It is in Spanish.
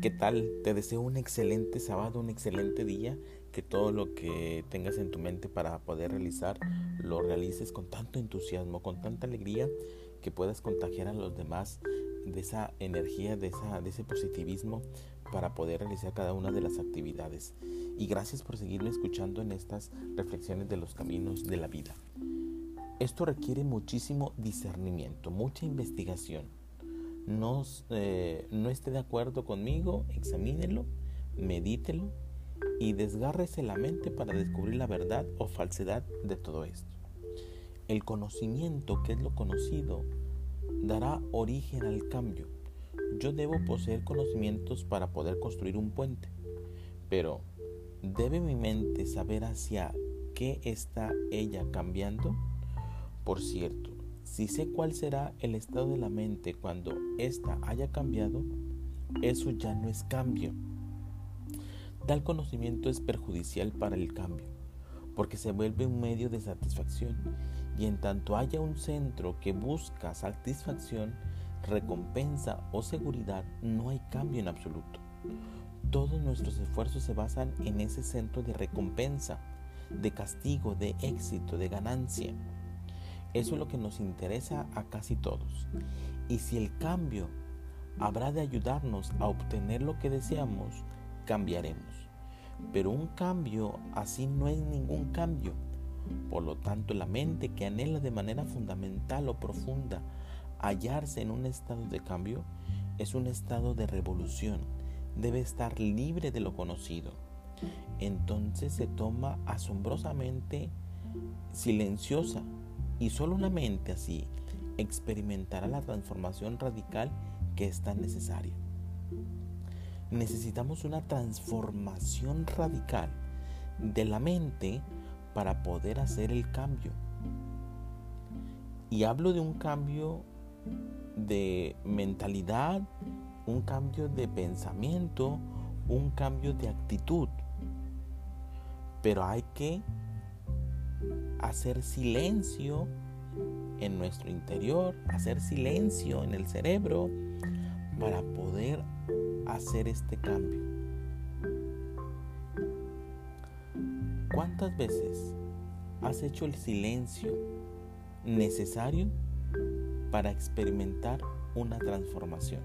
¿Qué tal? Te deseo un excelente sábado, un excelente día, que todo lo que tengas en tu mente para poder realizar lo realices con tanto entusiasmo, con tanta alegría, que puedas contagiar a los demás de esa energía, de, esa, de ese positivismo para poder realizar cada una de las actividades. Y gracias por seguirme escuchando en estas reflexiones de los caminos de la vida. Esto requiere muchísimo discernimiento, mucha investigación no, eh, no esté de acuerdo conmigo, examínelo, medítelo y desgárrese la mente para descubrir la verdad o falsedad de todo esto. El conocimiento, que es lo conocido, dará origen al cambio. Yo debo poseer conocimientos para poder construir un puente, pero ¿debe mi mente saber hacia qué está ella cambiando? Por cierto, si sé cuál será el estado de la mente cuando ésta haya cambiado, eso ya no es cambio. Tal conocimiento es perjudicial para el cambio, porque se vuelve un medio de satisfacción y en tanto haya un centro que busca satisfacción, recompensa o seguridad, no hay cambio en absoluto. Todos nuestros esfuerzos se basan en ese centro de recompensa, de castigo, de éxito, de ganancia. Eso es lo que nos interesa a casi todos. Y si el cambio habrá de ayudarnos a obtener lo que deseamos, cambiaremos. Pero un cambio así no es ningún cambio. Por lo tanto, la mente que anhela de manera fundamental o profunda hallarse en un estado de cambio es un estado de revolución. Debe estar libre de lo conocido. Entonces se toma asombrosamente silenciosa y solo una mente así experimentará la transformación radical que es tan necesaria. Necesitamos una transformación radical de la mente para poder hacer el cambio. Y hablo de un cambio de mentalidad, un cambio de pensamiento, un cambio de actitud. Pero hay que hacer silencio en nuestro interior, hacer silencio en el cerebro para poder hacer este cambio. ¿Cuántas veces has hecho el silencio necesario para experimentar una transformación?